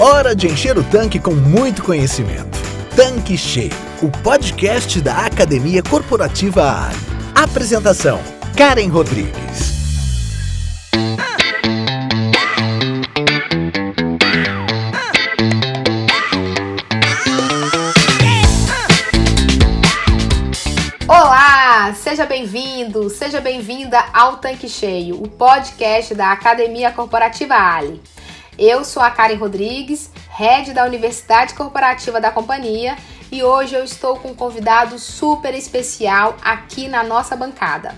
Hora de encher o tanque com muito conhecimento. Tanque Cheio, o podcast da Academia Corporativa ARI. Apresentação: Karen Rodrigues. Seja bem-vindo, seja bem-vinda ao Tanque Cheio, o podcast da Academia Corporativa Ali. Eu sou a Karen Rodrigues, head da Universidade Corporativa da companhia, e hoje eu estou com um convidado super especial aqui na nossa bancada.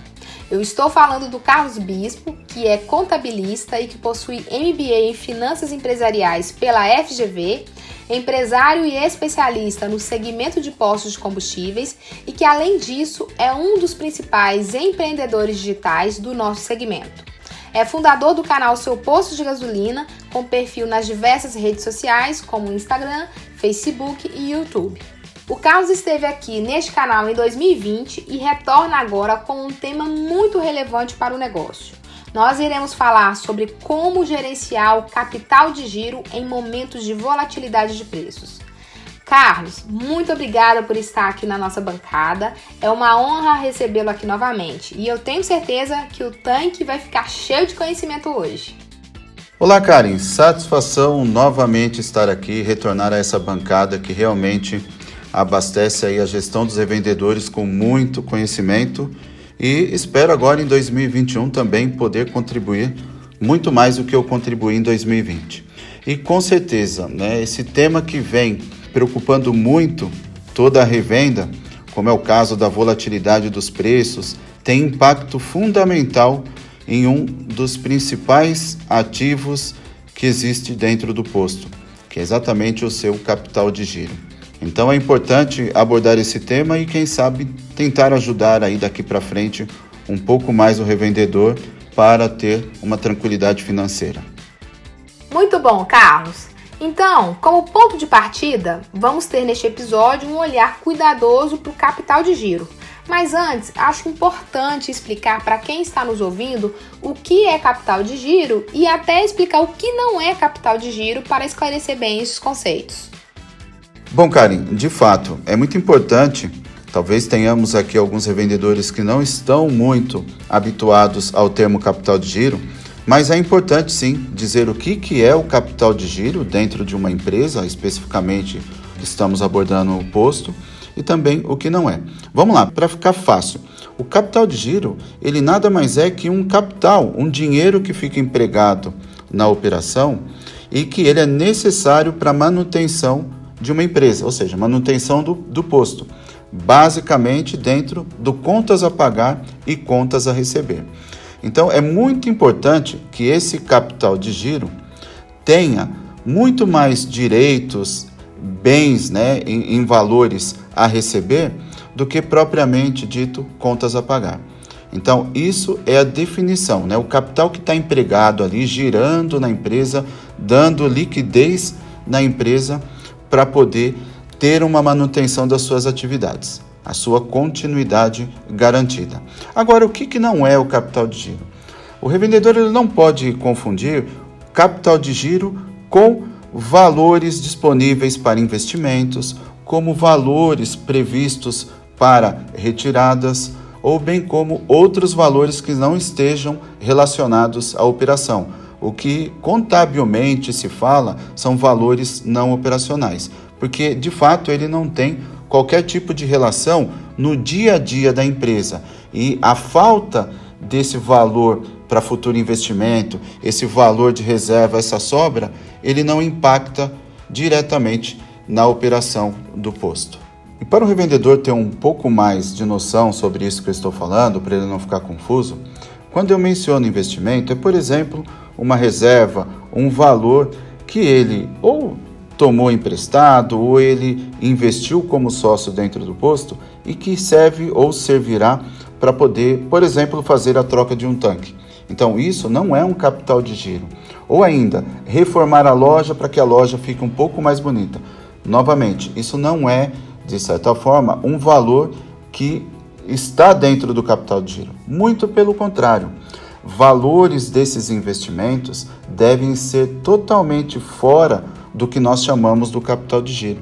Eu estou falando do Carlos Bispo, que é contabilista e que possui MBA em Finanças Empresariais pela FGV, empresário e especialista no segmento de postos de combustíveis e que, além disso, é um dos principais empreendedores digitais do nosso segmento. É fundador do canal Seu Posto de Gasolina, com perfil nas diversas redes sociais como Instagram, Facebook e YouTube. O Carlos esteve aqui neste canal em 2020 e retorna agora com um tema muito relevante para o negócio. Nós iremos falar sobre como gerenciar o capital de giro em momentos de volatilidade de preços. Carlos, muito obrigada por estar aqui na nossa bancada. É uma honra recebê-lo aqui novamente e eu tenho certeza que o tanque vai ficar cheio de conhecimento hoje. Olá, Karen. Satisfação novamente estar aqui, retornar a essa bancada que realmente abastece aí a gestão dos revendedores com muito conhecimento e espero agora em 2021 também poder contribuir muito mais do que eu contribuí em 2020. E com certeza, né, esse tema que vem preocupando muito toda a revenda, como é o caso da volatilidade dos preços, tem impacto fundamental em um dos principais ativos que existe dentro do posto, que é exatamente o seu capital de giro. Então é importante abordar esse tema e quem sabe tentar ajudar aí daqui para frente um pouco mais o revendedor para ter uma tranquilidade financeira. Muito bom, Carlos. Então, como ponto de partida, vamos ter neste episódio um olhar cuidadoso para o capital de giro. Mas antes, acho importante explicar para quem está nos ouvindo o que é capital de giro e até explicar o que não é capital de giro para esclarecer bem esses conceitos. Bom, Karen, de fato, é muito importante. Talvez tenhamos aqui alguns revendedores que não estão muito habituados ao termo capital de giro mas é importante sim dizer o que, que é o capital de giro dentro de uma empresa, especificamente estamos abordando o posto, e também o que não é. Vamos lá, para ficar fácil. O capital de giro, ele nada mais é que um capital, um dinheiro que fica empregado na operação e que ele é necessário para manutenção de uma empresa, ou seja, manutenção do, do posto, basicamente dentro do contas a pagar e contas a receber. Então é muito importante que esse capital de giro tenha muito mais direitos, bens né, em, em valores a receber do que propriamente dito contas a pagar. Então, isso é a definição, né? o capital que está empregado ali, girando na empresa, dando liquidez na empresa para poder ter uma manutenção das suas atividades a sua continuidade garantida. Agora, o que, que não é o capital de giro? O revendedor ele não pode confundir capital de giro com valores disponíveis para investimentos, como valores previstos para retiradas, ou bem como outros valores que não estejam relacionados à operação. O que contabilmente se fala são valores não operacionais, porque de fato ele não tem qualquer tipo de relação no dia a dia da empresa. E a falta desse valor para futuro investimento, esse valor de reserva, essa sobra, ele não impacta diretamente na operação do posto. E para o revendedor ter um pouco mais de noção sobre isso que eu estou falando, para ele não ficar confuso, quando eu menciono investimento, é, por exemplo, uma reserva, um valor que ele ou tomou emprestado ou ele investiu como sócio dentro do posto e que serve ou servirá para poder, por exemplo, fazer a troca de um tanque. Então, isso não é um capital de giro. Ou ainda, reformar a loja para que a loja fique um pouco mais bonita. Novamente, isso não é, de certa forma, um valor que está dentro do capital de giro. Muito pelo contrário. Valores desses investimentos devem ser totalmente fora do que nós chamamos do capital de giro.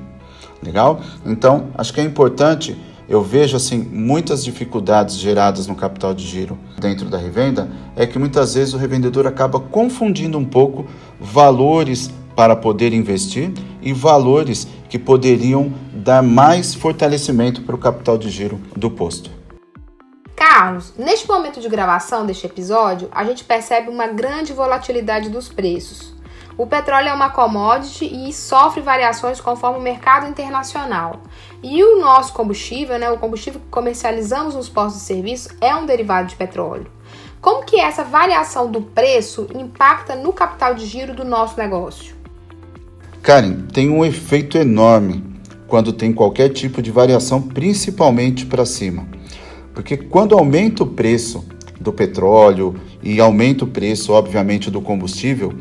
Legal? Então, acho que é importante eu vejo assim muitas dificuldades geradas no capital de giro dentro da revenda é que muitas vezes o revendedor acaba confundindo um pouco valores para poder investir e valores que poderiam dar mais fortalecimento para o capital de giro do posto. Carlos, neste momento de gravação deste episódio, a gente percebe uma grande volatilidade dos preços. O petróleo é uma commodity e sofre variações conforme o mercado internacional. E o nosso combustível, né, o combustível que comercializamos nos postos de serviço, é um derivado de petróleo. Como que essa variação do preço impacta no capital de giro do nosso negócio? Karen, tem um efeito enorme quando tem qualquer tipo de variação, principalmente para cima. Porque quando aumenta o preço do petróleo e aumenta o preço, obviamente, do combustível,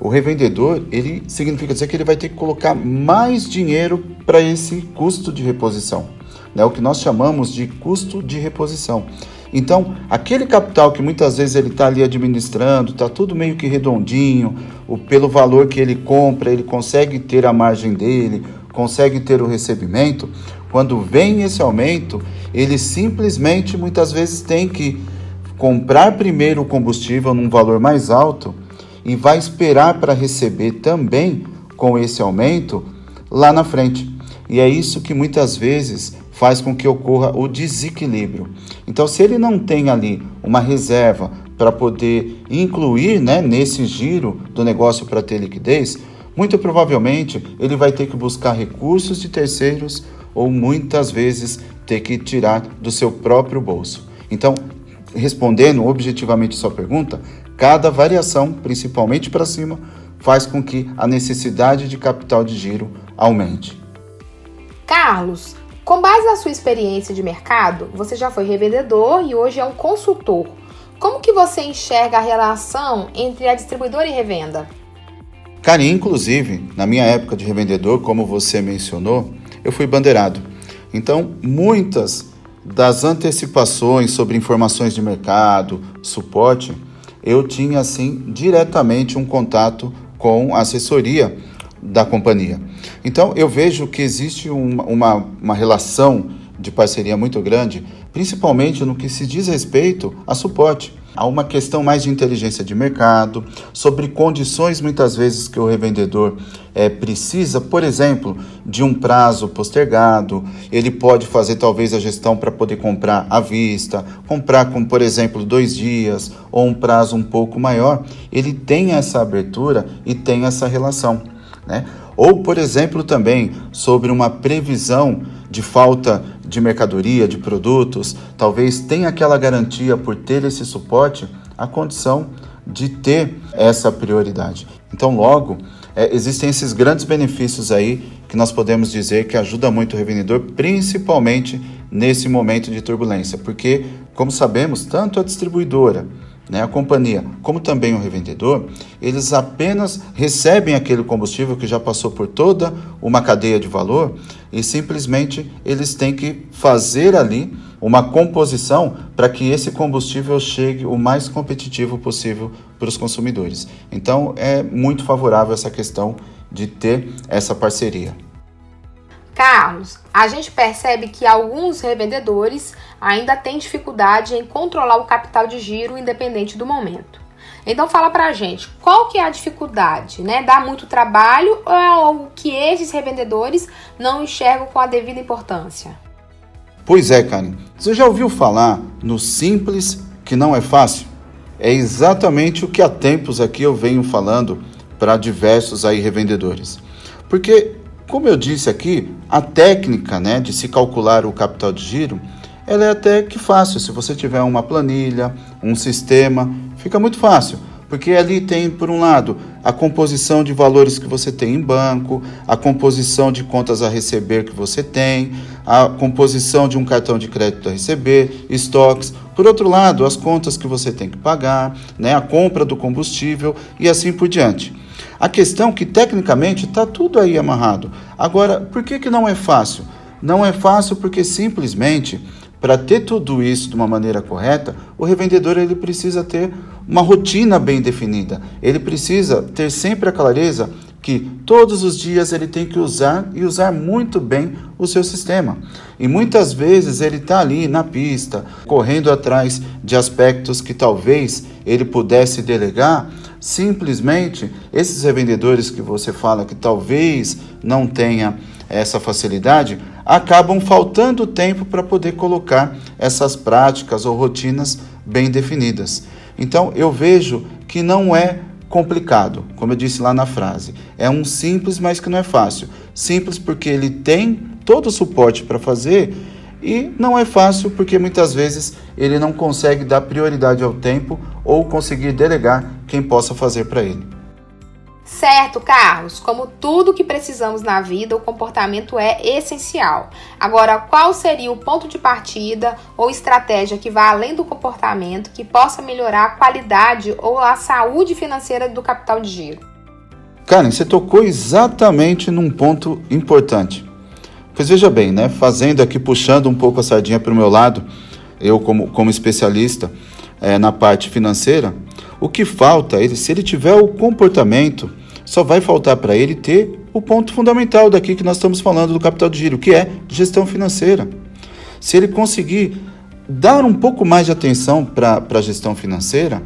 o revendedor, ele significa dizer que ele vai ter que colocar mais dinheiro para esse custo de reposição, né? o que nós chamamos de custo de reposição. Então, aquele capital que muitas vezes ele está ali administrando, está tudo meio que redondinho, o, pelo valor que ele compra, ele consegue ter a margem dele, consegue ter o recebimento. Quando vem esse aumento, ele simplesmente muitas vezes tem que comprar primeiro o combustível num valor mais alto e vai esperar para receber também com esse aumento lá na frente. E é isso que muitas vezes faz com que ocorra o desequilíbrio. Então, se ele não tem ali uma reserva para poder incluir né, nesse giro do negócio para ter liquidez, muito provavelmente ele vai ter que buscar recursos de terceiros ou muitas vezes ter que tirar do seu próprio bolso. Então, respondendo objetivamente sua pergunta, Cada variação, principalmente para cima, faz com que a necessidade de capital de giro aumente. Carlos, com base na sua experiência de mercado, você já foi revendedor e hoje é um consultor. Como que você enxerga a relação entre a distribuidora e revenda? Cara, inclusive, na minha época de revendedor, como você mencionou, eu fui bandeirado. Então, muitas das antecipações sobre informações de mercado, suporte, eu tinha assim diretamente um contato com a assessoria da companhia. Então eu vejo que existe uma, uma, uma relação de parceria muito grande, principalmente no que se diz respeito a suporte. Há uma questão mais de inteligência de mercado, sobre condições muitas vezes que o revendedor é, precisa, por exemplo, de um prazo postergado. Ele pode fazer talvez a gestão para poder comprar à vista, comprar com, por exemplo, dois dias ou um prazo um pouco maior. Ele tem essa abertura e tem essa relação. Né? Ou, por exemplo, também sobre uma previsão de falta de mercadoria, de produtos, talvez tenha aquela garantia por ter esse suporte, a condição de ter essa prioridade. Então, logo, é, existem esses grandes benefícios aí que nós podemos dizer que ajuda muito o revendedor, principalmente nesse momento de turbulência, porque, como sabemos, tanto a distribuidora né, a companhia, como também o revendedor, eles apenas recebem aquele combustível que já passou por toda uma cadeia de valor e simplesmente eles têm que fazer ali uma composição para que esse combustível chegue o mais competitivo possível para os consumidores. Então é muito favorável essa questão de ter essa parceria. Carlos, a gente percebe que alguns revendedores ainda têm dificuldade em controlar o capital de giro independente do momento. Então fala pra gente, qual que é a dificuldade, né? Dá muito trabalho ou é algo que esses revendedores não enxergam com a devida importância? Pois é, Karen. Você já ouviu falar no simples que não é fácil? É exatamente o que há tempos aqui eu venho falando para diversos aí revendedores. Porque como eu disse aqui, a técnica né, de se calcular o capital de giro ela é até que fácil. Se você tiver uma planilha, um sistema, fica muito fácil. Porque ali tem, por um lado, a composição de valores que você tem em banco, a composição de contas a receber que você tem, a composição de um cartão de crédito a receber, estoques. Por outro lado, as contas que você tem que pagar, né, a compra do combustível e assim por diante. A questão que tecnicamente está tudo aí amarrado. Agora, por que, que não é fácil? Não é fácil porque simplesmente para ter tudo isso de uma maneira correta, o revendedor ele precisa ter uma rotina bem definida. Ele precisa ter sempre a clareza que todos os dias ele tem que usar e usar muito bem o seu sistema. E muitas vezes ele está ali na pista, correndo atrás de aspectos que talvez ele pudesse delegar. Simplesmente esses revendedores que você fala que talvez não tenha essa facilidade, acabam faltando tempo para poder colocar essas práticas ou rotinas bem definidas. Então eu vejo que não é complicado, como eu disse lá na frase. É um simples, mas que não é fácil. Simples porque ele tem todo o suporte para fazer e não é fácil porque muitas vezes ele não consegue dar prioridade ao tempo ou conseguir delegar quem possa fazer para ele. Certo, Carlos, como tudo que precisamos na vida, o comportamento é essencial. Agora, qual seria o ponto de partida ou estratégia que vá além do comportamento que possa melhorar a qualidade ou a saúde financeira do capital de giro? Karen, você tocou exatamente num ponto importante. Pois veja bem, né? Fazendo aqui, puxando um pouco a sardinha para o meu lado, eu como, como especialista é, na parte financeira, o que falta, ele, se ele tiver o comportamento, só vai faltar para ele ter o ponto fundamental daqui que nós estamos falando do capital de giro, que é gestão financeira. Se ele conseguir dar um pouco mais de atenção para a gestão financeira,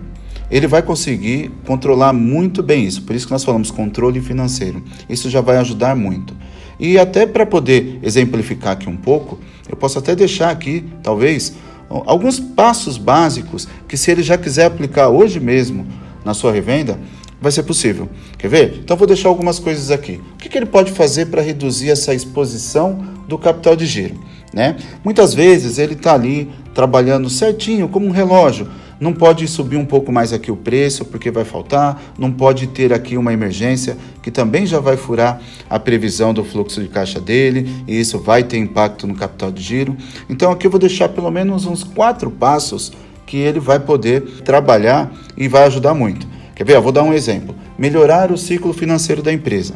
ele vai conseguir controlar muito bem isso. Por isso que nós falamos controle financeiro. Isso já vai ajudar muito. E até para poder exemplificar aqui um pouco, eu posso até deixar aqui, talvez, alguns passos básicos que, se ele já quiser aplicar hoje mesmo na sua revenda, vai ser possível. Quer ver? Então, vou deixar algumas coisas aqui. O que, que ele pode fazer para reduzir essa exposição do capital de giro? Né? Muitas vezes ele está ali trabalhando certinho, como um relógio não pode subir um pouco mais aqui o preço porque vai faltar, não pode ter aqui uma emergência que também já vai furar a previsão do fluxo de caixa dele e isso vai ter impacto no capital de giro. Então aqui eu vou deixar pelo menos uns quatro passos que ele vai poder trabalhar e vai ajudar muito. Quer ver? Eu vou dar um exemplo. Melhorar o ciclo financeiro da empresa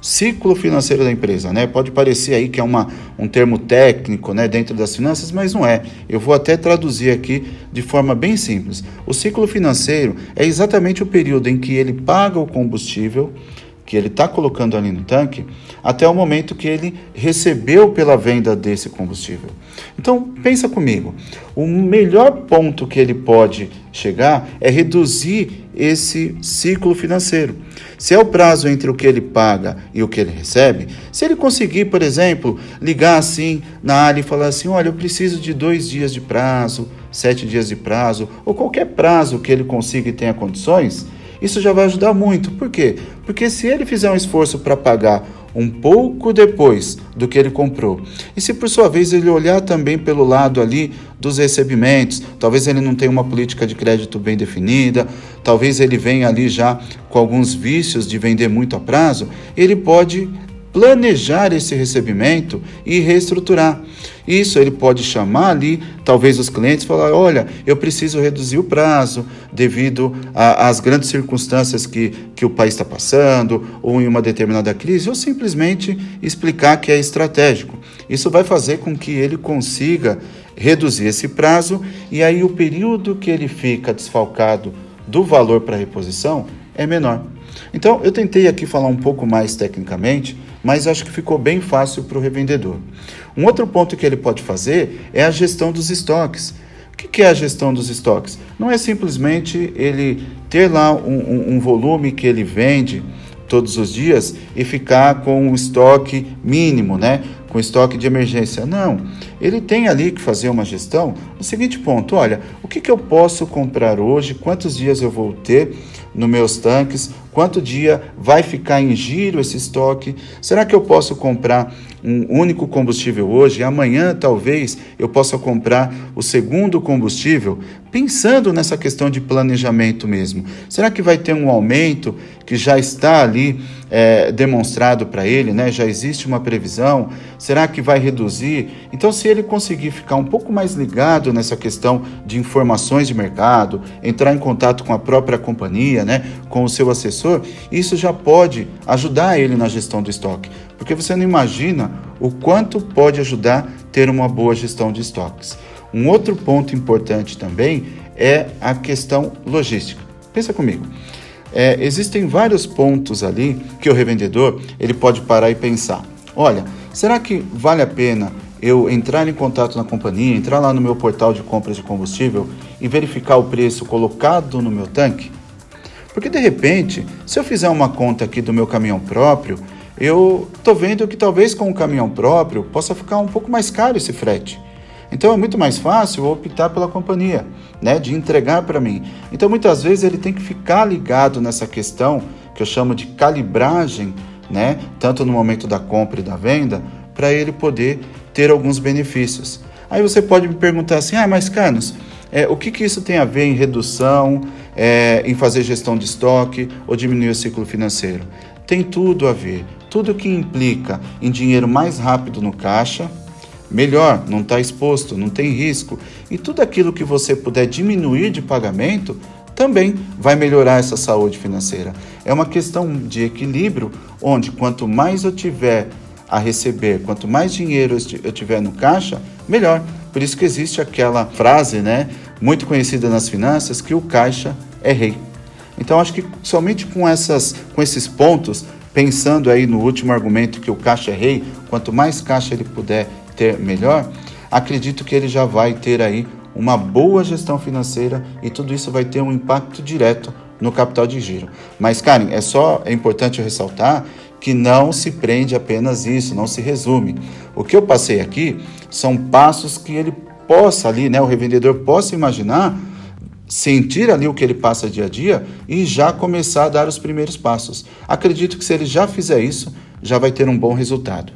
ciclo financeiro da empresa, né? Pode parecer aí que é uma, um termo técnico, né, dentro das finanças, mas não é. Eu vou até traduzir aqui de forma bem simples. O ciclo financeiro é exatamente o período em que ele paga o combustível que ele está colocando ali no tanque até o momento que ele recebeu pela venda desse combustível. Então pensa comigo, o melhor ponto que ele pode chegar é reduzir esse ciclo financeiro. Se é o prazo entre o que ele paga e o que ele recebe, se ele conseguir, por exemplo, ligar assim na área e falar assim: olha, eu preciso de dois dias de prazo, sete dias de prazo, ou qualquer prazo que ele consiga e tenha condições, isso já vai ajudar muito. Por quê? Porque se ele fizer um esforço para pagar um pouco depois do que ele comprou. E se por sua vez ele olhar também pelo lado ali dos recebimentos, talvez ele não tenha uma política de crédito bem definida, talvez ele venha ali já com alguns vícios de vender muito a prazo, ele pode planejar esse recebimento e reestruturar. Isso ele pode chamar ali, talvez os clientes falar, olha, eu preciso reduzir o prazo devido às grandes circunstâncias que, que o país está passando ou em uma determinada crise, ou simplesmente explicar que é estratégico. Isso vai fazer com que ele consiga reduzir esse prazo e aí o período que ele fica desfalcado do valor para reposição é menor. Então, eu tentei aqui falar um pouco mais tecnicamente, mas acho que ficou bem fácil para o revendedor. Um outro ponto que ele pode fazer é a gestão dos estoques. O que é a gestão dos estoques? Não é simplesmente ele ter lá um, um, um volume que ele vende todos os dias e ficar com um estoque mínimo, né? com estoque de emergência. Não, ele tem ali que fazer uma gestão no seguinte ponto: olha, o que, que eu posso comprar hoje, quantos dias eu vou ter nos meus tanques, quanto dia vai ficar em giro esse estoque, será que eu posso comprar um único combustível hoje e amanhã talvez eu possa comprar o segundo combustível? Pensando nessa questão de planejamento mesmo, será que vai ter um aumento que já está ali é, demonstrado para ele, né? já existe uma previsão? Será que vai reduzir? Então, se ele conseguir ficar um pouco mais ligado nessa questão de informações de mercado, entrar em contato com a própria companhia, né? com o seu assessor, isso já pode ajudar ele na gestão do estoque, porque você não imagina o quanto pode ajudar ter uma boa gestão de estoques. Um outro ponto importante também é a questão logística. Pensa comigo. é, existem vários pontos ali que o revendedor ele pode parar e pensar. Olha, será que vale a pena eu entrar em contato na companhia, entrar lá no meu portal de compras de combustível e verificar o preço colocado no meu tanque? Porque de repente, se eu fizer uma conta aqui do meu caminhão próprio, eu estou vendo que talvez com o caminhão próprio possa ficar um pouco mais caro esse frete. Então é muito mais fácil optar pela companhia, né, de entregar para mim. Então muitas vezes ele tem que ficar ligado nessa questão que eu chamo de calibragem, né, tanto no momento da compra e da venda, para ele poder ter alguns benefícios. Aí você pode me perguntar assim: ah, mas Carlos, é, o que, que isso tem a ver em redução, é, em fazer gestão de estoque ou diminuir o ciclo financeiro? Tem tudo a ver. Tudo que implica em dinheiro mais rápido no caixa, melhor, não está exposto, não tem risco. E tudo aquilo que você puder diminuir de pagamento também vai melhorar essa saúde financeira. É uma questão de equilíbrio, onde quanto mais eu tiver a receber, quanto mais dinheiro eu tiver no caixa, melhor. Por isso que existe aquela frase, né, muito conhecida nas finanças, que o caixa é rei. Então acho que somente com essas com esses pontos, pensando aí no último argumento que o caixa é rei, quanto mais caixa ele puder ter, melhor, acredito que ele já vai ter aí uma boa gestão financeira e tudo isso vai ter um impacto direto no capital de giro. Mas, Karen, é só é importante ressaltar que não se prende apenas isso, não se resume. O que eu passei aqui são passos que ele possa ali, né, o revendedor possa imaginar, sentir ali o que ele passa dia a dia e já começar a dar os primeiros passos. Acredito que se ele já fizer isso, já vai ter um bom resultado.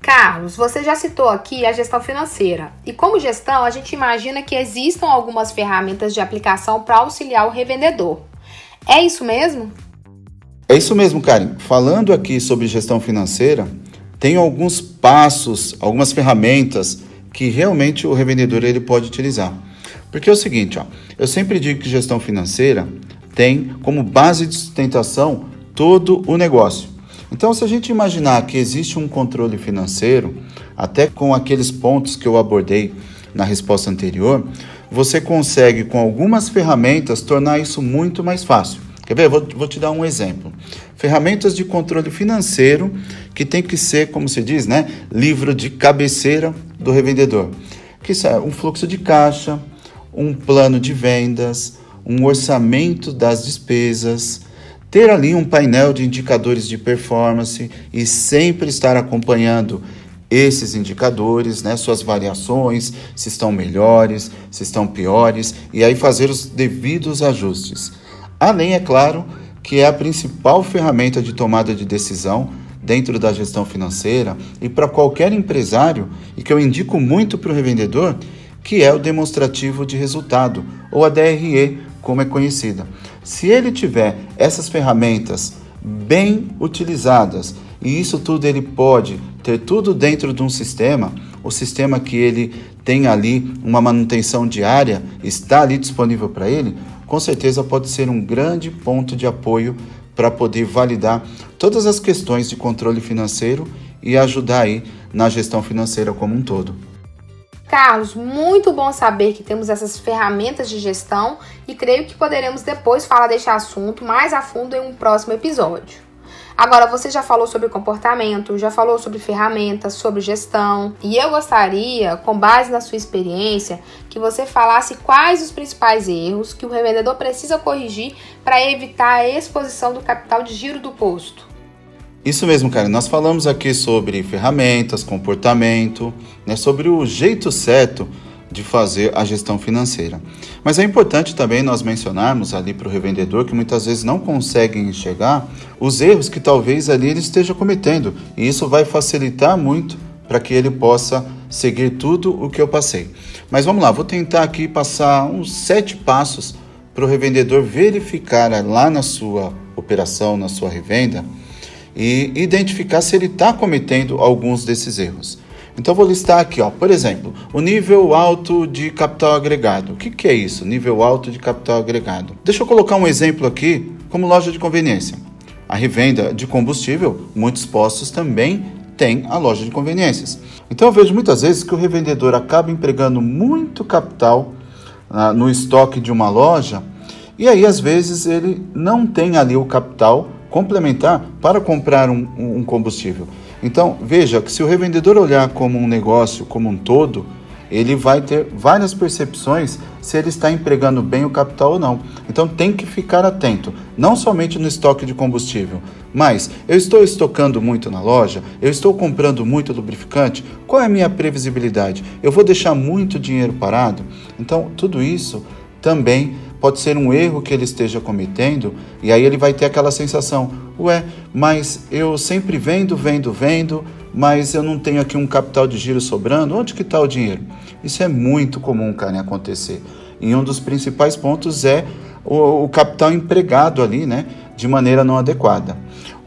Carlos, você já citou aqui a gestão financeira. E como gestão, a gente imagina que existam algumas ferramentas de aplicação para auxiliar o revendedor. É isso mesmo? É isso mesmo, Karen. Falando aqui sobre gestão financeira, tem alguns passos, algumas ferramentas que realmente o revendedor ele pode utilizar. Porque é o seguinte, ó, eu sempre digo que gestão financeira tem como base de sustentação todo o negócio. Então, se a gente imaginar que existe um controle financeiro, até com aqueles pontos que eu abordei na resposta anterior, você consegue, com algumas ferramentas, tornar isso muito mais fácil. Quer ver? Vou, vou te dar um exemplo. Ferramentas de controle financeiro que tem que ser, como se diz, né? Livro de cabeceira do revendedor. Que é um fluxo de caixa, um plano de vendas, um orçamento das despesas, ter ali um painel de indicadores de performance e sempre estar acompanhando esses indicadores, né, suas variações, se estão melhores, se estão piores, e aí fazer os devidos ajustes. Além, é claro, que é a principal ferramenta de tomada de decisão dentro da gestão financeira e para qualquer empresário, e que eu indico muito para o revendedor, que é o demonstrativo de resultado, ou a DRE, como é conhecida. Se ele tiver essas ferramentas bem utilizadas, e isso tudo ele pode ter tudo dentro de um sistema, o sistema que ele tem ali uma manutenção diária, está ali disponível para ele, com certeza pode ser um grande ponto de apoio para poder validar todas as questões de controle financeiro e ajudar aí na gestão financeira como um todo. Carlos, muito bom saber que temos essas ferramentas de gestão e creio que poderemos depois falar deste assunto mais a fundo em um próximo episódio. Agora, você já falou sobre comportamento, já falou sobre ferramentas, sobre gestão, e eu gostaria, com base na sua experiência, que você falasse quais os principais erros que o revendedor precisa corrigir para evitar a exposição do capital de giro do posto. Isso mesmo, cara. Nós falamos aqui sobre ferramentas, comportamento, né, sobre o jeito certo de fazer a gestão financeira. Mas é importante também nós mencionarmos ali para o revendedor que muitas vezes não conseguem enxergar os erros que talvez ali ele esteja cometendo. E isso vai facilitar muito para que ele possa seguir tudo o que eu passei. Mas vamos lá, vou tentar aqui passar uns sete passos para o revendedor verificar lá na sua operação, na sua revenda, e identificar se ele está cometendo alguns desses erros. Então vou listar aqui, ó, por exemplo, o nível alto de capital agregado. O que, que é isso? Nível alto de capital agregado. Deixa eu colocar um exemplo aqui, como loja de conveniência. A revenda de combustível, muitos postos também têm a loja de conveniências. Então eu vejo muitas vezes que o revendedor acaba empregando muito capital ah, no estoque de uma loja E aí, às vezes, ele não tem ali o capital complementar para comprar um, um combustível. Então, veja que se o revendedor olhar como um negócio como um todo, ele vai ter várias percepções se ele está empregando bem o capital ou não. Então tem que ficar atento, não somente no estoque de combustível, mas eu estou estocando muito na loja, eu estou comprando muito lubrificante, qual é a minha previsibilidade? Eu vou deixar muito dinheiro parado? Então tudo isso também pode ser um erro que ele esteja cometendo, e aí ele vai ter aquela sensação: ué, mas eu sempre vendo, vendo, vendo, mas eu não tenho aqui um capital de giro sobrando, onde que está o dinheiro? Isso é muito comum, cara, acontecer. E um dos principais pontos é o, o capital empregado ali, né, de maneira não adequada.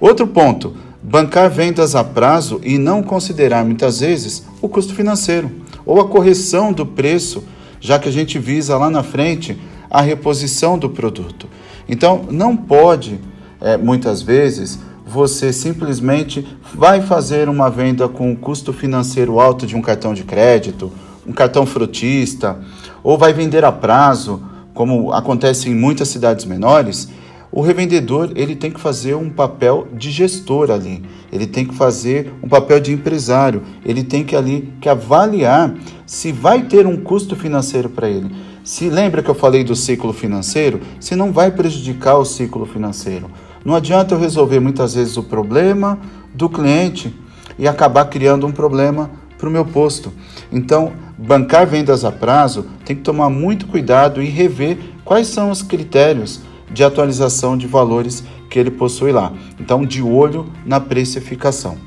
Outro ponto, bancar vendas a prazo e não considerar muitas vezes o custo financeiro ou a correção do preço, já que a gente visa lá na frente a reposição do produto. Então, não pode, é, muitas vezes, você simplesmente vai fazer uma venda com um custo financeiro alto de um cartão de crédito, um cartão frutista, ou vai vender a prazo, como acontece em muitas cidades menores, o revendedor ele tem que fazer um papel de gestor ali, ele tem que fazer um papel de empresário, ele tem que ali que avaliar se vai ter um custo financeiro para ele. Se lembra que eu falei do ciclo financeiro, se não vai prejudicar o ciclo financeiro. Não adianta eu resolver muitas vezes o problema do cliente e acabar criando um problema para o meu posto. Então, bancar vendas a prazo tem que tomar muito cuidado e rever quais são os critérios de atualização de valores que ele possui lá. Então, de olho na precificação.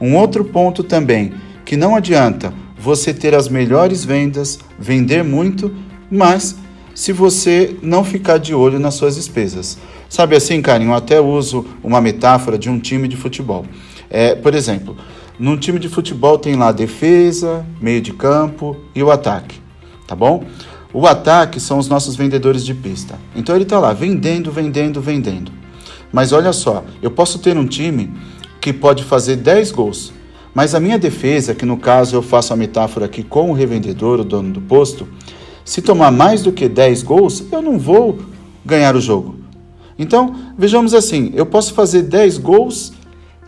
Um outro ponto também, que não adianta você ter as melhores vendas, vender muito, mas se você não ficar de olho nas suas despesas. Sabe assim, Karen, eu até uso uma metáfora de um time de futebol. É, por exemplo, num time de futebol tem lá defesa, meio de campo e o ataque, tá bom? O ataque são os nossos vendedores de pista. Então ele está lá vendendo, vendendo, vendendo. Mas olha só, eu posso ter um time que pode fazer 10 gols, mas a minha defesa, que no caso eu faço a metáfora aqui com o revendedor, o dono do posto, se tomar mais do que 10 gols, eu não vou ganhar o jogo. Então, vejamos assim, eu posso fazer 10 gols,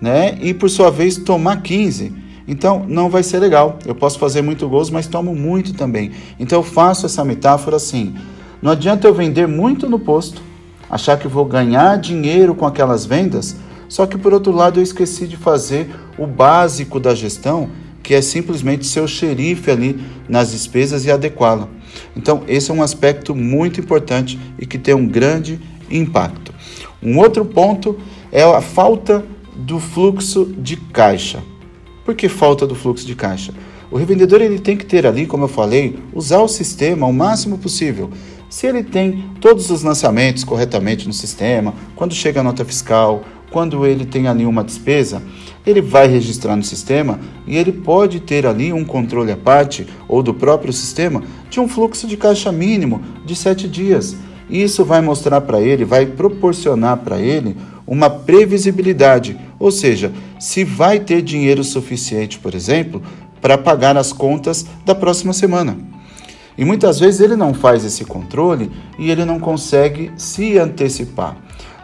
né, e por sua vez tomar 15. Então, não vai ser legal. Eu posso fazer muito gols, mas tomo muito também. Então, eu faço essa metáfora assim: não adianta eu vender muito no posto, achar que vou ganhar dinheiro com aquelas vendas, só que por outro lado eu esqueci de fazer o básico da gestão, que é simplesmente ser o xerife ali nas despesas e adequá-la. Então, esse é um aspecto muito importante e que tem um grande impacto. Um outro ponto é a falta do fluxo de caixa. Por que falta do fluxo de caixa? O revendedor ele tem que ter ali, como eu falei, usar o sistema ao máximo possível. Se ele tem todos os lançamentos corretamente no sistema, quando chega a nota fiscal, quando ele tem ali uma despesa, ele vai registrar no sistema e ele pode ter ali um controle à parte ou do próprio sistema de um fluxo de caixa mínimo de sete dias. Isso vai mostrar para ele, vai proporcionar para ele uma previsibilidade, ou seja, se vai ter dinheiro suficiente, por exemplo, para pagar as contas da próxima semana. E muitas vezes ele não faz esse controle e ele não consegue se antecipar.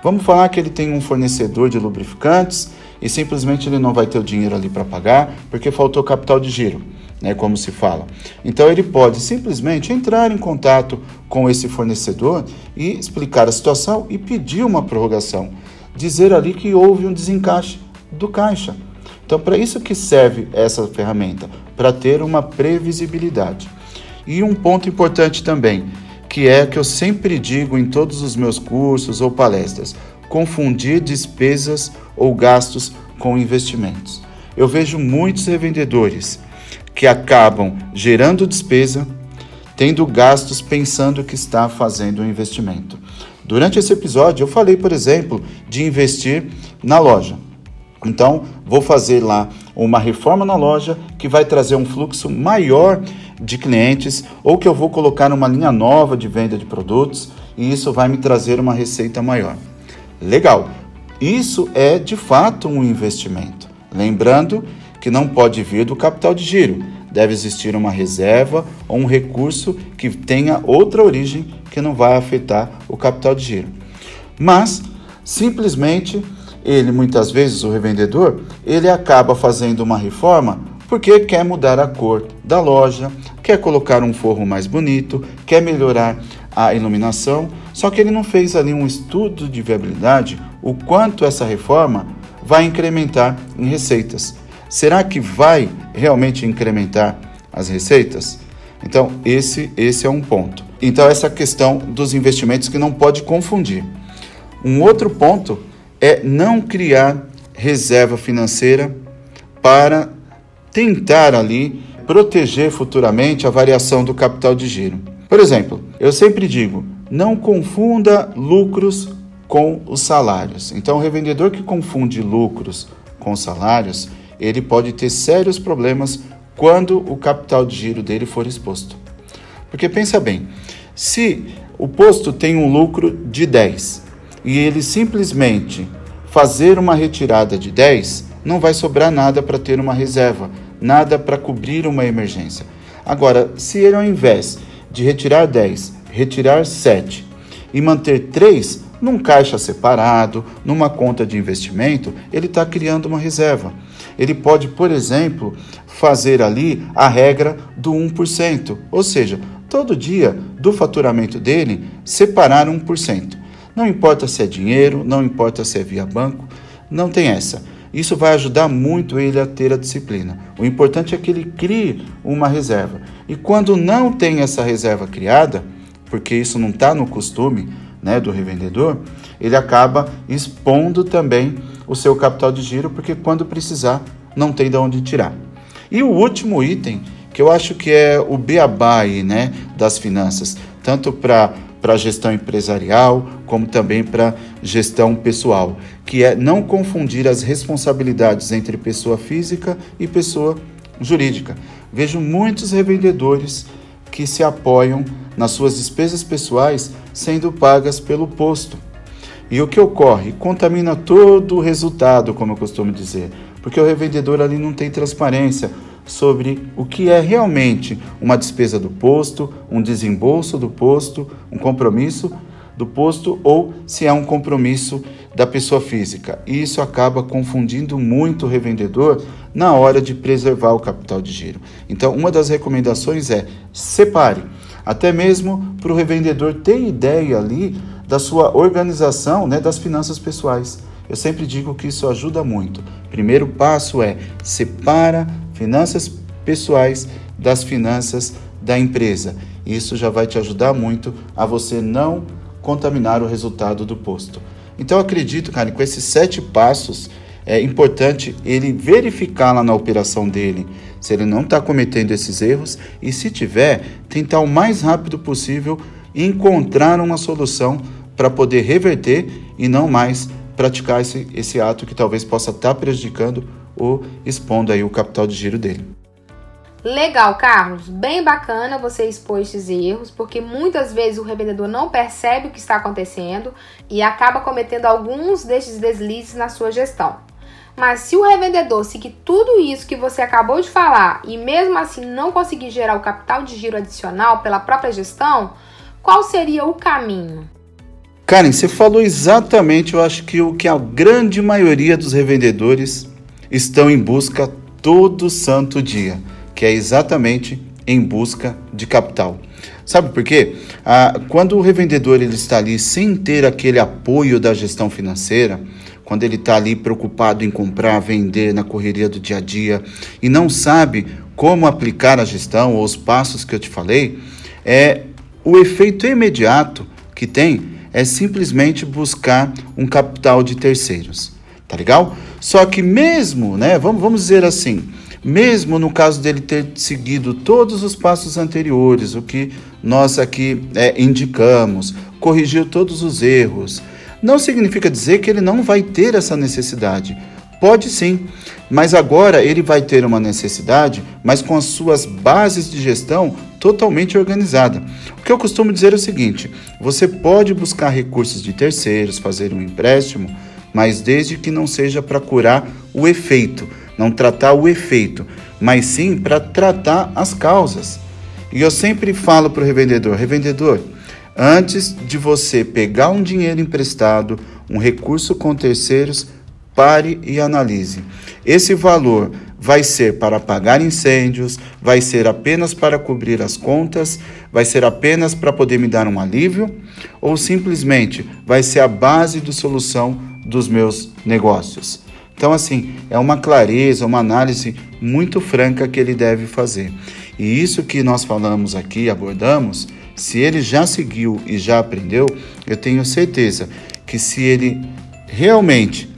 Vamos falar que ele tem um fornecedor de lubrificantes e simplesmente ele não vai ter o dinheiro ali para pagar porque faltou capital de giro né, como se fala. Então ele pode simplesmente entrar em contato com esse fornecedor e explicar a situação e pedir uma prorrogação, dizer ali que houve um desencaixe do caixa. Então para isso que serve essa ferramenta, para ter uma previsibilidade. E um ponto importante também, que é que eu sempre digo em todos os meus cursos ou palestras, confundir despesas ou gastos com investimentos. Eu vejo muitos revendedores que acabam gerando despesa, tendo gastos pensando que está fazendo um investimento. Durante esse episódio, eu falei, por exemplo, de investir na loja. Então, vou fazer lá uma reforma na loja que vai trazer um fluxo maior de clientes, ou que eu vou colocar uma linha nova de venda de produtos e isso vai me trazer uma receita maior. Legal. Isso é de fato um investimento. Lembrando que não pode vir do capital de giro, deve existir uma reserva ou um recurso que tenha outra origem que não vai afetar o capital de giro. Mas simplesmente ele muitas vezes o revendedor, ele acaba fazendo uma reforma porque quer mudar a cor da loja, quer colocar um forro mais bonito, quer melhorar a iluminação, só que ele não fez ali um estudo de viabilidade o quanto essa reforma vai incrementar em receitas. Será que vai realmente incrementar as receitas? Então, esse, esse é um ponto. Então, essa questão dos investimentos que não pode confundir. Um outro ponto é não criar reserva financeira para tentar ali proteger futuramente a variação do capital de giro. Por exemplo, eu sempre digo, não confunda lucros com os salários. Então, o revendedor que confunde lucros com salários, ele pode ter sérios problemas quando o capital de giro dele for exposto. Porque pensa bem, se o posto tem um lucro de 10 e ele simplesmente fazer uma retirada de 10, não vai sobrar nada para ter uma reserva, nada para cobrir uma emergência. Agora, se ele ao invés de retirar 10, retirar 7 e manter 3 num caixa separado, numa conta de investimento, ele está criando uma reserva. Ele pode, por exemplo, fazer ali a regra do 1%, ou seja, todo dia do faturamento dele separar 1%. Não importa se é dinheiro, não importa se é via banco, não tem essa. Isso vai ajudar muito ele a ter a disciplina. O importante é que ele crie uma reserva. E quando não tem essa reserva criada, porque isso não está no costume né, do revendedor, ele acaba expondo também o seu capital de giro, porque quando precisar, não tem de onde tirar. E o último item, que eu acho que é o beabá né, das finanças, tanto para a gestão empresarial, como também para gestão pessoal, que é não confundir as responsabilidades entre pessoa física e pessoa jurídica. Vejo muitos revendedores que se apoiam nas suas despesas pessoais sendo pagas pelo posto. E o que ocorre? Contamina todo o resultado, como eu costumo dizer, porque o revendedor ali não tem transparência sobre o que é realmente uma despesa do posto, um desembolso do posto, um compromisso do posto ou se é um compromisso da pessoa física. E isso acaba confundindo muito o revendedor na hora de preservar o capital de giro. Então, uma das recomendações é separe, até mesmo para o revendedor ter ideia ali da sua organização, né, das finanças pessoais. Eu sempre digo que isso ajuda muito. Primeiro passo é separa finanças pessoais das finanças da empresa. Isso já vai te ajudar muito a você não contaminar o resultado do posto. Então acredito, cara, com esses sete passos é importante ele verificar lá na operação dele se ele não está cometendo esses erros e se tiver, tentar o mais rápido possível encontrar uma solução para poder reverter e não mais praticar esse, esse ato que talvez possa estar tá prejudicando ou expondo aí o capital de giro dele. Legal, Carlos. Bem bacana você expor esses erros, porque muitas vezes o revendedor não percebe o que está acontecendo e acaba cometendo alguns desses deslizes na sua gestão. Mas se o revendedor seguir tudo isso que você acabou de falar e mesmo assim não conseguir gerar o capital de giro adicional pela própria gestão, qual seria o caminho? Karen, você falou exatamente, eu acho que o que a grande maioria dos revendedores estão em busca todo santo dia, que é exatamente em busca de capital. Sabe por quê? Ah, quando o revendedor ele está ali sem ter aquele apoio da gestão financeira, quando ele está ali preocupado em comprar, vender na correria do dia a dia e não sabe como aplicar a gestão ou os passos que eu te falei, é o efeito imediato que tem é simplesmente buscar um capital de terceiros. Tá legal? Só que mesmo, né, vamos, vamos dizer assim, mesmo no caso dele ter seguido todos os passos anteriores, o que nós aqui é, indicamos, corrigiu todos os erros, não significa dizer que ele não vai ter essa necessidade. Pode sim, mas agora ele vai ter uma necessidade, mas com as suas bases de gestão totalmente organizada. O que eu costumo dizer é o seguinte: você pode buscar recursos de terceiros, fazer um empréstimo, mas desde que não seja para curar o efeito, não tratar o efeito, mas sim para tratar as causas. E eu sempre falo para o revendedor: revendedor, antes de você pegar um dinheiro emprestado, um recurso com terceiros, pare e analise. Esse valor vai ser para pagar incêndios, vai ser apenas para cobrir as contas, vai ser apenas para poder me dar um alívio ou simplesmente vai ser a base de solução dos meus negócios. Então, assim, é uma clareza, uma análise muito franca que ele deve fazer. E isso que nós falamos aqui, abordamos, se ele já seguiu e já aprendeu, eu tenho certeza que se ele realmente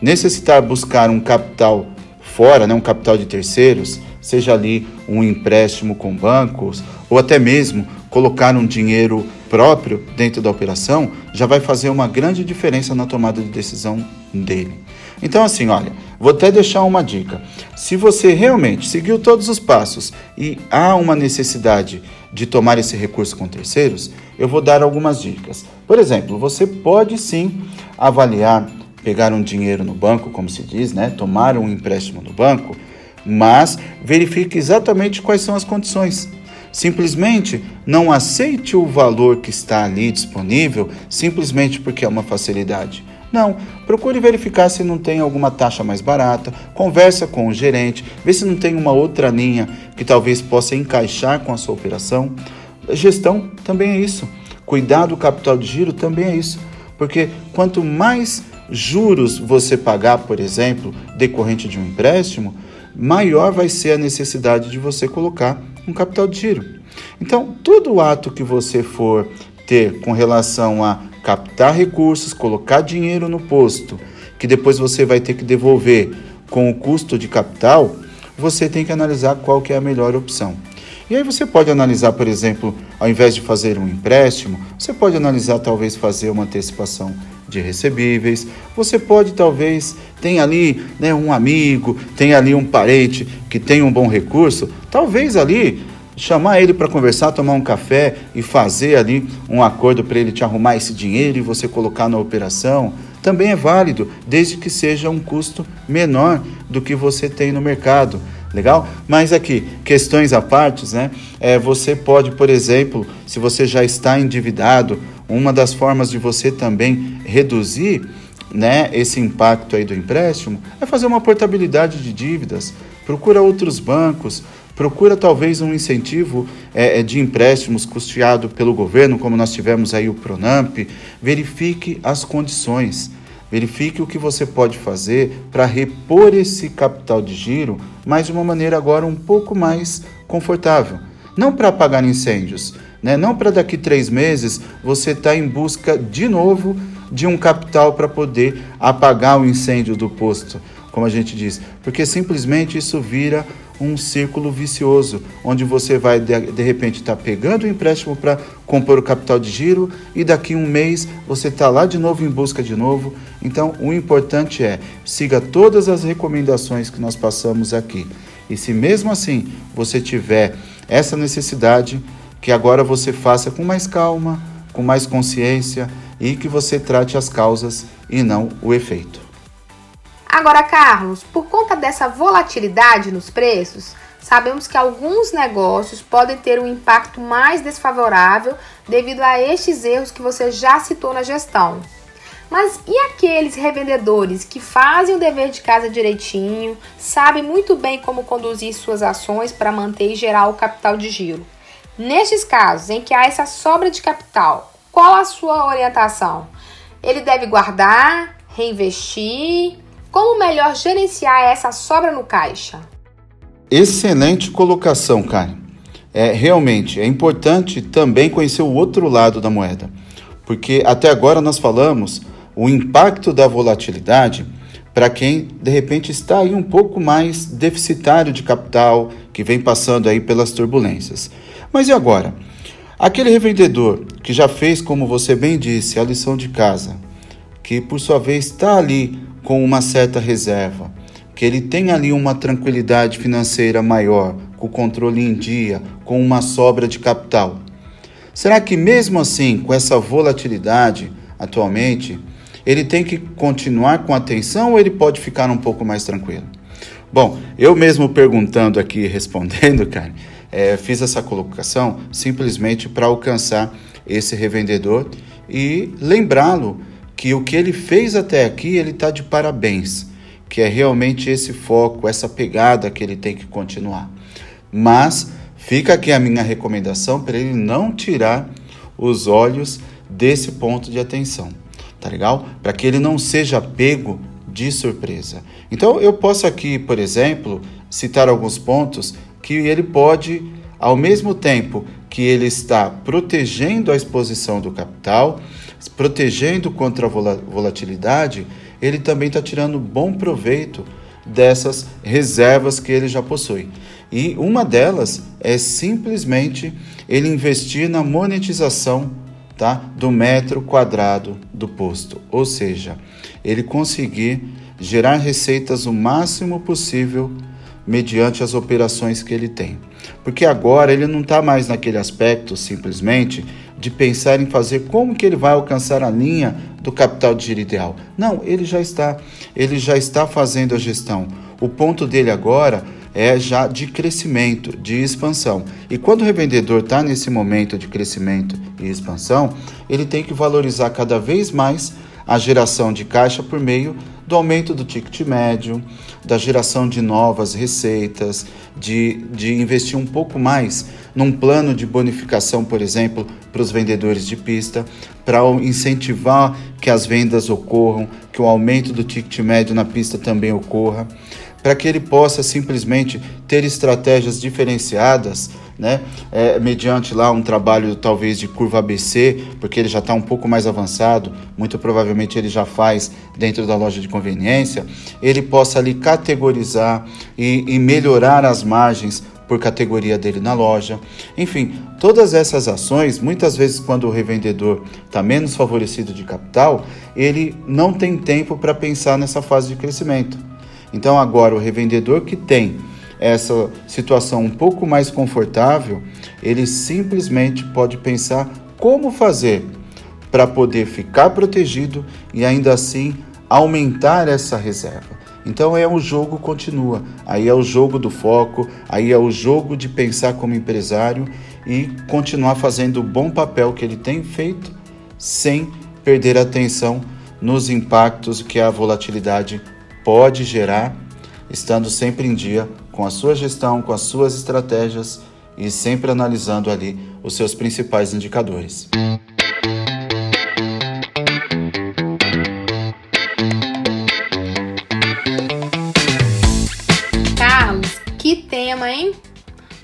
necessitar buscar um capital fora, né, um capital de terceiros, seja ali um empréstimo com bancos ou até mesmo colocar um dinheiro próprio dentro da operação, já vai fazer uma grande diferença na tomada de decisão dele. Então, assim, olha, vou até deixar uma dica. Se você realmente seguiu todos os passos e há uma necessidade de tomar esse recurso com terceiros, eu vou dar algumas dicas. Por exemplo, você pode sim avaliar pegar um dinheiro no banco, como se diz, né? tomar um empréstimo no banco, mas verifique exatamente quais são as condições. Simplesmente não aceite o valor que está ali disponível simplesmente porque é uma facilidade. Não, procure verificar se não tem alguma taxa mais barata, conversa com o gerente, vê se não tem uma outra linha que talvez possa encaixar com a sua operação. Gestão também é isso. Cuidar do capital de giro também é isso. Porque quanto mais juros você pagar, por exemplo, decorrente de um empréstimo, maior vai ser a necessidade de você colocar um capital de giro. Então, todo ato que você for ter com relação a captar recursos, colocar dinheiro no posto, que depois você vai ter que devolver com o custo de capital, você tem que analisar qual que é a melhor opção. E aí você pode analisar, por exemplo, ao invés de fazer um empréstimo, você pode analisar talvez fazer uma antecipação de recebíveis. Você pode talvez tem ali né, um amigo, tem ali um parente que tem um bom recurso, talvez ali chamar ele para conversar, tomar um café e fazer ali um acordo para ele te arrumar esse dinheiro e você colocar na operação, também é válido, desde que seja um custo menor do que você tem no mercado. Legal? Mas aqui, questões à parte, né? É, você pode, por exemplo, se você já está endividado, uma das formas de você também reduzir né, esse impacto aí do empréstimo é fazer uma portabilidade de dívidas. Procura outros bancos, procura talvez um incentivo é, é de empréstimos custeado pelo governo, como nós tivemos aí o Pronamp. Verifique as condições. Verifique o que você pode fazer para repor esse capital de giro, mas de uma maneira agora um pouco mais confortável. Não para apagar incêndios, né? não para daqui três meses você estar tá em busca de novo de um capital para poder apagar o incêndio do posto, como a gente diz, porque simplesmente isso vira um círculo vicioso, onde você vai de, de repente estar tá pegando o empréstimo para compor o capital de giro e daqui um mês você está lá de novo em busca de novo. Então, o importante é siga todas as recomendações que nós passamos aqui. E se mesmo assim você tiver essa necessidade, que agora você faça com mais calma, com mais consciência e que você trate as causas e não o efeito. Agora, Carlos, por conta dessa volatilidade nos preços, sabemos que alguns negócios podem ter um impacto mais desfavorável devido a estes erros que você já citou na gestão. Mas e aqueles revendedores que fazem o dever de casa direitinho, sabem muito bem como conduzir suas ações para manter e gerar o capital de giro? Nestes casos em que há essa sobra de capital, qual a sua orientação? Ele deve guardar, reinvestir como melhor gerenciar essa sobra no caixa? Excelente colocação, Karen. É, realmente é importante também conhecer o outro lado da moeda, porque até agora nós falamos o impacto da volatilidade para quem de repente está aí um pouco mais deficitário de capital, que vem passando aí pelas turbulências. Mas e agora? Aquele revendedor que já fez, como você bem disse, a lição de casa, que por sua vez está ali com uma certa reserva, que ele tenha ali uma tranquilidade financeira maior, com o controle em dia, com uma sobra de capital. Será que mesmo assim, com essa volatilidade atualmente, ele tem que continuar com atenção ou ele pode ficar um pouco mais tranquilo? Bom, eu mesmo perguntando aqui e respondendo, cara, é, fiz essa colocação simplesmente para alcançar esse revendedor e lembrá-lo que o que ele fez até aqui, ele está de parabéns, que é realmente esse foco, essa pegada que ele tem que continuar. Mas fica aqui a minha recomendação para ele não tirar os olhos desse ponto de atenção, tá legal? Para que ele não seja pego de surpresa. Então eu posso aqui, por exemplo, citar alguns pontos que ele pode, ao mesmo tempo que ele está protegendo a exposição do capital, protegendo contra a volatilidade, ele também está tirando bom proveito dessas reservas que ele já possui. E uma delas é simplesmente ele investir na monetização tá, do metro quadrado do posto, ou seja, ele conseguir gerar receitas o máximo possível mediante as operações que ele tem. Porque agora ele não está mais naquele aspecto simplesmente de pensar em fazer como que ele vai alcançar a linha do capital de giro ideal. Não, ele já está, ele já está fazendo a gestão. O ponto dele agora é já de crescimento, de expansão. E quando o revendedor está nesse momento de crescimento e expansão, ele tem que valorizar cada vez mais a geração de caixa por meio do aumento do ticket médio, da geração de novas receitas, de, de investir um pouco mais num plano de bonificação, por exemplo, para os vendedores de pista, para incentivar que as vendas ocorram, que o aumento do ticket médio na pista também ocorra, para que ele possa simplesmente ter estratégias diferenciadas né? É, mediante lá um trabalho talvez de curva ABC, porque ele já está um pouco mais avançado, muito provavelmente ele já faz dentro da loja de conveniência, ele possa ali categorizar e, e melhorar as margens por categoria dele na loja. Enfim, todas essas ações, muitas vezes quando o revendedor está menos favorecido de capital, ele não tem tempo para pensar nessa fase de crescimento. Então agora o revendedor que tem essa situação um pouco mais confortável, ele simplesmente pode pensar como fazer para poder ficar protegido e ainda assim aumentar essa reserva. Então é o jogo continua. Aí é o jogo do foco, aí é o jogo de pensar como empresário e continuar fazendo o bom papel que ele tem feito sem perder atenção nos impactos que a volatilidade pode gerar, estando sempre em dia com a sua gestão, com as suas estratégias e sempre analisando ali os seus principais indicadores. Carlos, que tema, hein?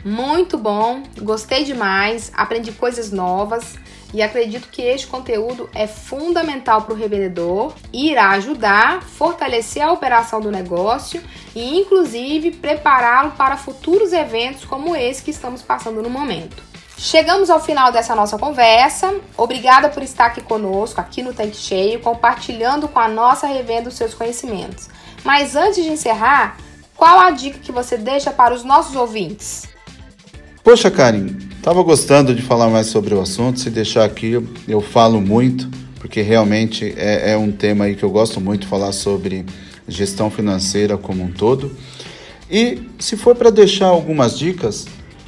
Muito bom, gostei demais, aprendi coisas novas e acredito que este conteúdo é fundamental para o revendedor e irá ajudar a fortalecer a operação do negócio e, inclusive, prepará-lo para futuros eventos como esse que estamos passando no momento. Chegamos ao final dessa nossa conversa. Obrigada por estar aqui conosco, aqui no Tanque Cheio, compartilhando com a nossa revenda os seus conhecimentos. Mas antes de encerrar, qual a dica que você deixa para os nossos ouvintes? Poxa, Karim, Estava gostando de falar mais sobre o assunto. Se deixar aqui, eu falo muito, porque realmente é, é, um tema aí que eu gosto muito falar sobre gestão financeira como um todo. E se for para deixar algumas dicas,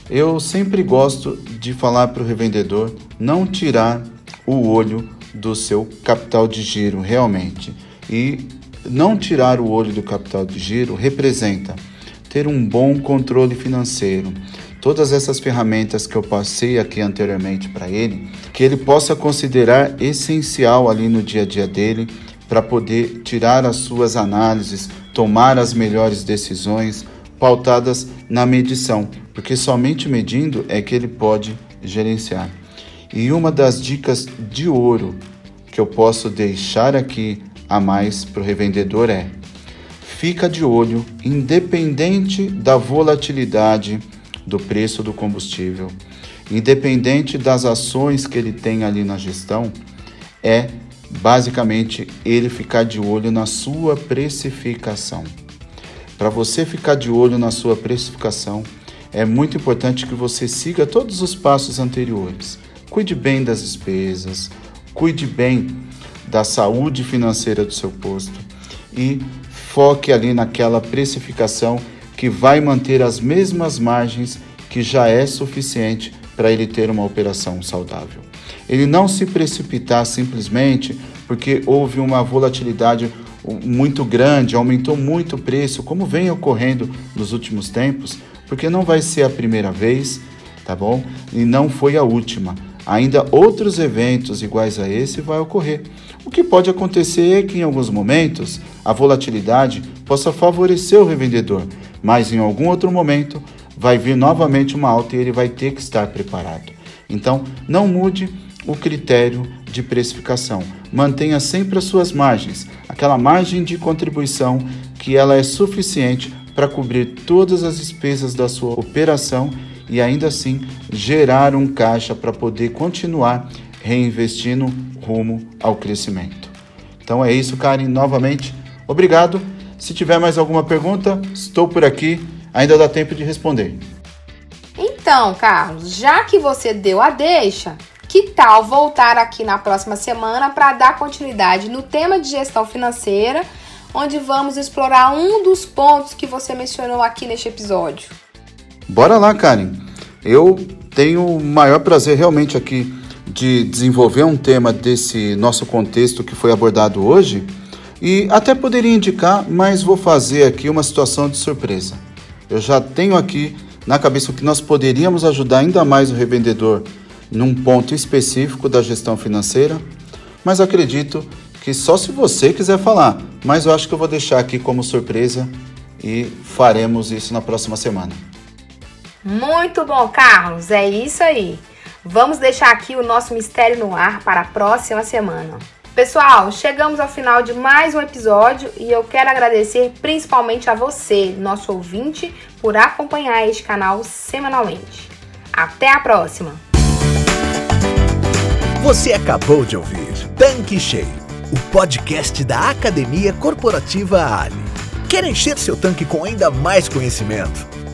eu sempre gosto de falar para o revendedor não tirar o olho do seu capital de giro realmente. E não tirar o olho do capital de giro representa ter um bom controle financeiro todas essas ferramentas que eu passei aqui anteriormente para ele, que ele possa considerar essencial ali no dia a dia dele para poder tirar as suas análises, tomar as melhores decisões pautadas na medição, porque somente medindo é que ele pode gerenciar. E uma das dicas de ouro que eu posso deixar aqui a mais para o revendedor é: fica de olho, independente da volatilidade do preço do combustível, independente das ações que ele tem ali na gestão, é basicamente ele ficar de olho na sua precificação. Para você ficar de olho na sua precificação, é muito importante que você siga todos os passos anteriores. Cuide bem das despesas, cuide bem da saúde financeira do seu posto e foque ali naquela precificação que vai manter as mesmas margens que já é suficiente para ele ter uma operação saudável. Ele não se precipitar simplesmente porque houve uma volatilidade muito grande, aumentou muito o preço, como vem ocorrendo nos últimos tempos, porque não vai ser a primeira vez, tá bom? E não foi a última. Ainda outros eventos iguais a esse vai ocorrer. O que pode acontecer é que em alguns momentos a volatilidade possa favorecer o revendedor, mas em algum outro momento vai vir novamente uma alta e ele vai ter que estar preparado. Então, não mude o critério de precificação. Mantenha sempre as suas margens, aquela margem de contribuição que ela é suficiente para cobrir todas as despesas da sua operação e ainda assim gerar um caixa para poder continuar reinvestindo rumo ao crescimento. Então é isso, Karen. Novamente, obrigado. Se tiver mais alguma pergunta, estou por aqui. Ainda dá tempo de responder. Então, Carlos, já que você deu a deixa, que tal voltar aqui na próxima semana para dar continuidade no tema de gestão financeira, onde vamos explorar um dos pontos que você mencionou aqui neste episódio? Bora lá, Karen. Eu tenho o maior prazer realmente aqui de desenvolver um tema desse nosso contexto que foi abordado hoje e até poderia indicar, mas vou fazer aqui uma situação de surpresa. Eu já tenho aqui na cabeça que nós poderíamos ajudar ainda mais o revendedor num ponto específico da gestão financeira, mas acredito que só se você quiser falar, mas eu acho que eu vou deixar aqui como surpresa e faremos isso na próxima semana. Muito bom, Carlos, é isso aí. Vamos deixar aqui o nosso mistério no ar para a próxima semana. Pessoal, chegamos ao final de mais um episódio e eu quero agradecer principalmente a você, nosso ouvinte, por acompanhar este canal semanalmente. Até a próxima! Você acabou de ouvir Tanque Cheio, o podcast da Academia Corporativa Ali. Quer encher seu tanque com ainda mais conhecimento?